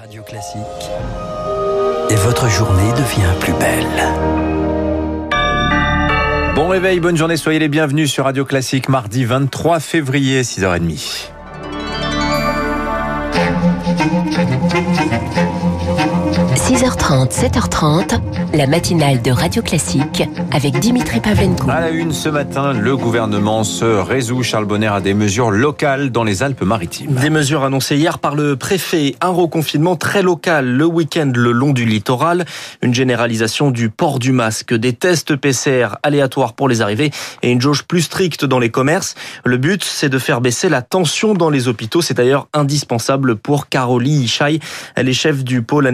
Radio Classique. Et votre journée devient plus belle. Bon réveil, bonne journée, soyez les bienvenus sur Radio Classique, mardi 23 février, 6h30. – 6h30, 7h30, la matinale de Radio Classique avec Dimitri Pavlenko. À la une ce matin, le gouvernement se résout, Charles Bonner, à des mesures locales dans les Alpes-Maritimes. Des mesures annoncées hier par le préfet. Un reconfinement très local le week-end le long du littoral. Une généralisation du port du masque, des tests PCR aléatoires pour les arrivées et une jauge plus stricte dans les commerces. Le but, c'est de faire baisser la tension dans les hôpitaux. C'est d'ailleurs indispensable pour Caroline Ishaï. Elle est chef du pôle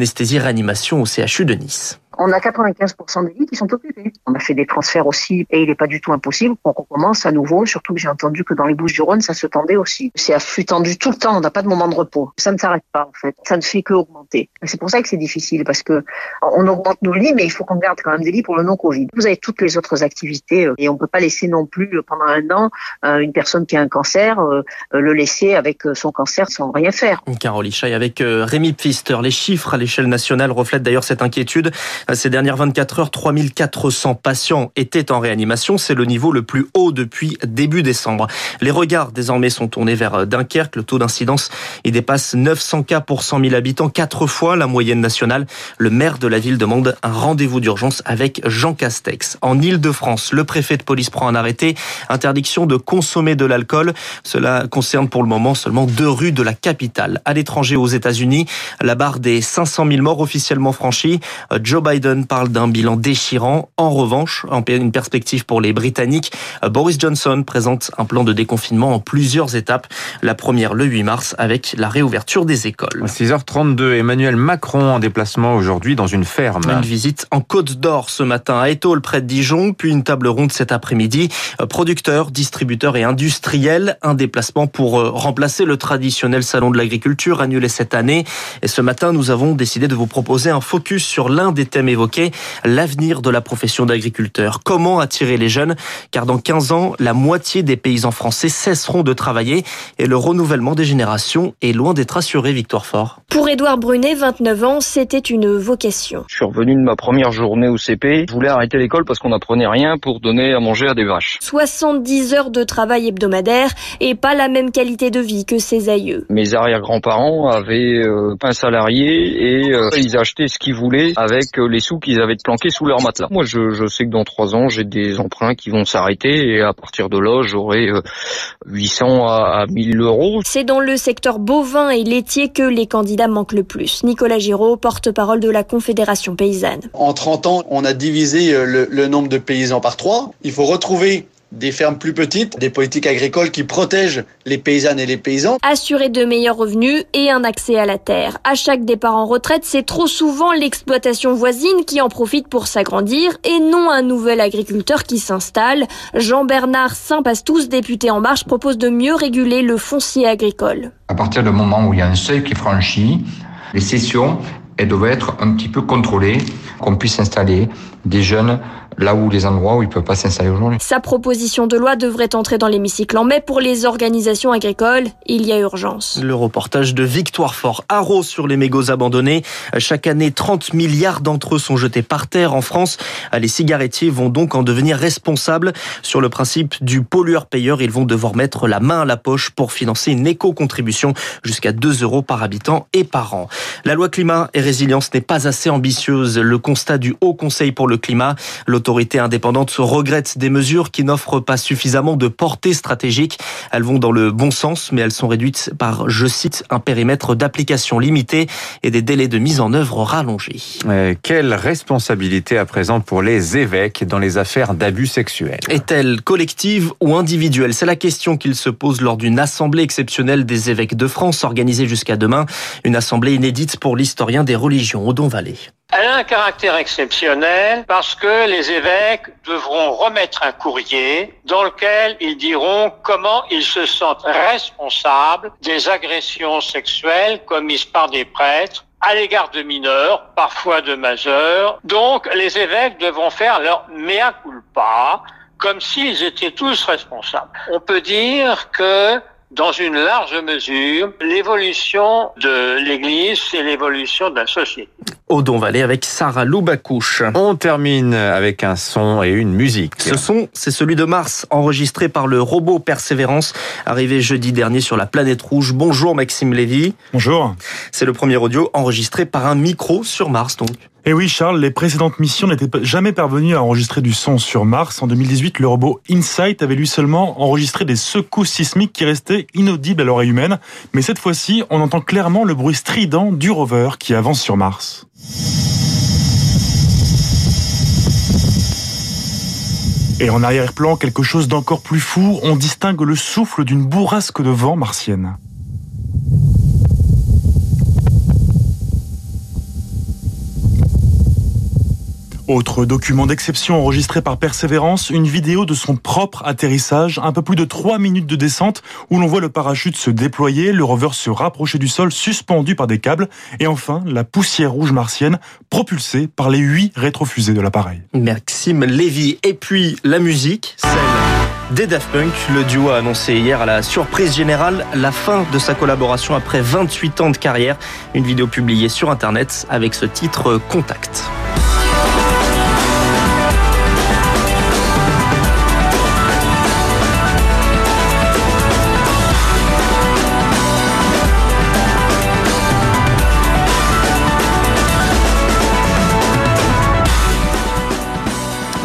au CHU de Nice on a 95% des lits qui sont occupés. On a fait des transferts aussi et il n'est pas du tout impossible qu'on recommence à nouveau, surtout que j'ai entendu que dans les Bouches-du-Rhône, ça se tendait aussi. C'est tendu tout le temps, on n'a pas de moment de repos. Ça ne s'arrête pas en fait, ça ne fait que augmenter. C'est pour ça que c'est difficile parce que on augmente nos lits, mais il faut qu'on garde quand même des lits pour le non-Covid. Vous avez toutes les autres activités euh, et on peut pas laisser non plus euh, pendant un an euh, une personne qui a un cancer le laisser avec son cancer sans rien faire. Caroline avec Rémi Pfister. Les chiffres à l'échelle nationale reflètent d'ailleurs cette inquiétude. Ces dernières 24 heures, 3400 patients étaient en réanimation. C'est le niveau le plus haut depuis début décembre. Les regards désormais sont tournés vers Dunkerque. Le taux d'incidence y dépasse 900 cas pour 100 000 habitants, quatre fois la moyenne nationale. Le maire de la ville demande un rendez-vous d'urgence avec Jean Castex. En Ile-de-France, le préfet de police prend un arrêté. Interdiction de consommer de l'alcool. Cela concerne pour le moment seulement deux rues de la capitale. À l'étranger, aux États-Unis, la barre des 500 000 morts officiellement franchie. Joe Biden Biden parle d'un bilan déchirant. En revanche, en une perspective pour les Britanniques, Boris Johnson présente un plan de déconfinement en plusieurs étapes. La première le 8 mars avec la réouverture des écoles. 6h32, Emmanuel Macron en déplacement aujourd'hui dans une ferme. Une visite en Côte d'Or ce matin à Étole près de Dijon, puis une table ronde cet après-midi. Producteurs, distributeurs et industriels, un déplacement pour euh, remplacer le traditionnel salon de l'agriculture annulé cette année. Et ce matin, nous avons décidé de vous proposer un focus sur l'un des thèmes évoqué l'avenir de la profession d'agriculteur. Comment attirer les jeunes? Car dans 15 ans, la moitié des paysans français cesseront de travailler et le renouvellement des générations est loin d'être assuré, Victoire Fort. Pour Édouard Brunet, 29 ans, c'était une vocation. Je suis revenu de ma première journée au CP. Je voulais arrêter l'école parce qu'on n'apprenait rien pour donner à manger à des vaches. 70 heures de travail hebdomadaire et pas la même qualité de vie que ses aïeux. Mes arrière-grands-parents avaient euh, un salarié et euh, ils achetaient ce qu'ils voulaient avec euh, les sous qu'ils avaient planqués sous leur matelas. Moi, je, je sais que dans trois ans, j'ai des emprunts qui vont s'arrêter et à partir de là, j'aurai 800 à, à 1000 euros. C'est dans le secteur bovin et laitier que les candidats manquent le plus. Nicolas Giraud, porte-parole de la Confédération paysanne. En 30 ans, on a divisé le, le nombre de paysans par trois. Il faut retrouver des fermes plus petites, des politiques agricoles qui protègent les paysannes et les paysans. Assurer de meilleurs revenus et un accès à la terre. À chaque départ en retraite, c'est trop souvent l'exploitation voisine qui en profite pour s'agrandir et non un nouvel agriculteur qui s'installe. Jean-Bernard Saint-Pastous, député En Marche, propose de mieux réguler le foncier agricole. À partir du moment où il y a un seuil qui est franchi, les cessions, elles doivent être un petit peu contrôlées, qu'on puisse installer des jeunes là où les endroits où ils peuvent pas s'installer aujourd'hui. Sa proposition de loi devrait entrer dans l'hémicycle en mai pour les organisations agricoles. Il y a urgence. Le reportage de Victoire Fort. Haro sur les mégots abandonnés. Chaque année, 30 milliards d'entre eux sont jetés par terre en France. Les cigarettiers vont donc en devenir responsables. Sur le principe du pollueur-payeur, ils vont devoir mettre la main à la poche pour financer une éco-contribution jusqu'à 2 euros par habitant et par an. La loi climat et résilience n'est pas assez ambitieuse. Le constat du Haut Conseil pour le climat, L'autorité indépendante regrette des mesures qui n'offrent pas suffisamment de portée stratégique. Elles vont dans le bon sens, mais elles sont réduites par, je cite, un périmètre d'application limité et des délais de mise en œuvre rallongés. Euh, quelle responsabilité à présent pour les évêques dans les affaires d'abus sexuels Est-elle collective ou individuelle? C'est la question qu'il se pose lors d'une assemblée exceptionnelle des évêques de France organisée jusqu'à demain. Une assemblée inédite pour l'historien des religions, Odon Vallée. Elle a un caractère exceptionnel parce que les évêques devront remettre un courrier dans lequel ils diront comment ils se sentent responsables des agressions sexuelles commises par des prêtres à l'égard de mineurs, parfois de majeurs. Donc les évêques devront faire leur mea culpa comme s'ils étaient tous responsables. On peut dire que dans une large mesure, l'évolution de l'Église et l'évolution de la société. Odon Vallée avec Sarah Loubacouche. On termine avec un son et une musique. Ce son, c'est celui de Mars, enregistré par le robot Persévérance, arrivé jeudi dernier sur la planète rouge. Bonjour Maxime Lévy. Bonjour. C'est le premier audio enregistré par un micro sur Mars donc. Et oui, Charles, les précédentes missions n'étaient jamais parvenues à enregistrer du son sur Mars. En 2018, le robot InSight avait lui seulement enregistré des secousses sismiques qui restaient inaudibles à l'oreille humaine. Mais cette fois-ci, on entend clairement le bruit strident du rover qui avance sur Mars. Et en arrière-plan, quelque chose d'encore plus fou, on distingue le souffle d'une bourrasque de vent martienne. Autre document d'exception enregistré par Persévérance, une vidéo de son propre atterrissage, un peu plus de 3 minutes de descente, où l'on voit le parachute se déployer, le rover se rapprocher du sol, suspendu par des câbles, et enfin la poussière rouge martienne, propulsée par les 8 rétrofusées de l'appareil. Maxime Lévy. Et puis la musique, celle des Daft Punk. Le duo a annoncé hier à la surprise générale la fin de sa collaboration après 28 ans de carrière. Une vidéo publiée sur Internet avec ce titre Contact.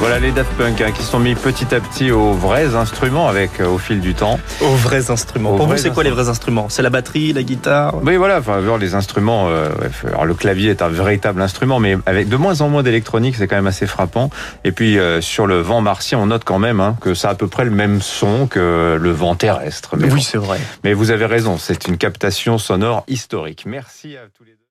Voilà les Daft Punk hein, qui sont mis petit à petit aux vrais instruments avec euh, au fil du temps. Aux vrais instruments. Aux Pour vous, c'est quoi les vrais instruments? C'est la batterie, la guitare? Oui, voilà. Enfin, les instruments. euh, alors le clavier est un véritable instrument, mais avec de moins en moins d'électronique, c'est quand même assez frappant. Et puis euh, sur le vent martien, on note quand même hein, que ça a à peu près le même son que le vent terrestre. Mais, bon. c'est vrai. mais vous avez raison, c'est une captation sonore historique. Merci à tous les deux.